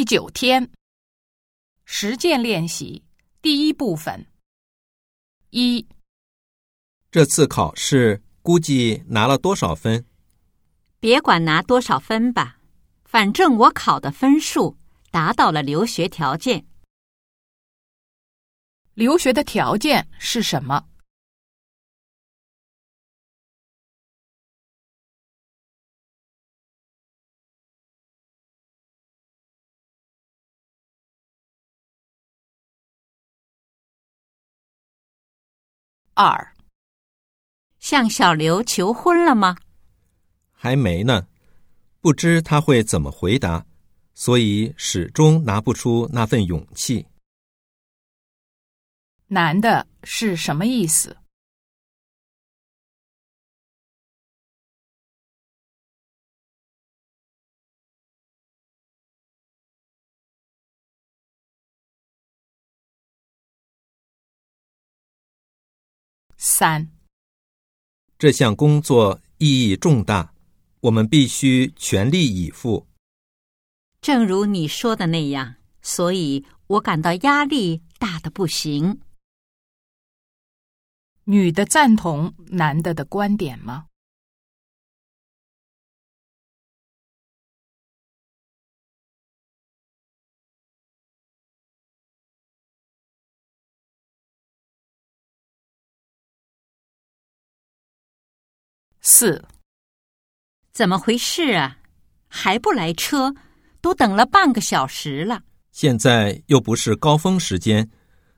第九天，实践练习第一部分。一，这次考试估计拿了多少分？别管拿多少分吧，反正我考的分数达到了留学条件。留学的条件是什么？二，向小刘求婚了吗？还没呢，不知他会怎么回答，所以始终拿不出那份勇气。男的是什么意思？三，这项工作意义重大，我们必须全力以赴。正如你说的那样，所以我感到压力大的不行。女的赞同男的的观点吗？四，怎么回事啊？还不来车？都等了半个小时了。现在又不是高峰时间，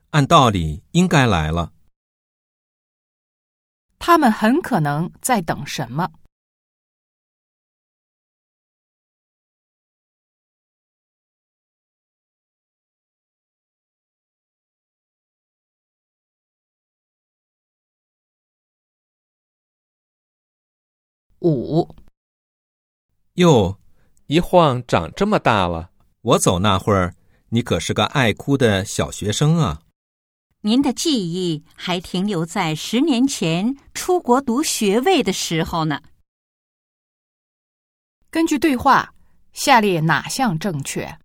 按道理应该来了。他们很可能在等什么？五，哟，一晃长这么大了。我走那会儿，你可是个爱哭的小学生啊。您的记忆还停留在十年前出国读学位的时候呢。根据对话，下列哪项正确？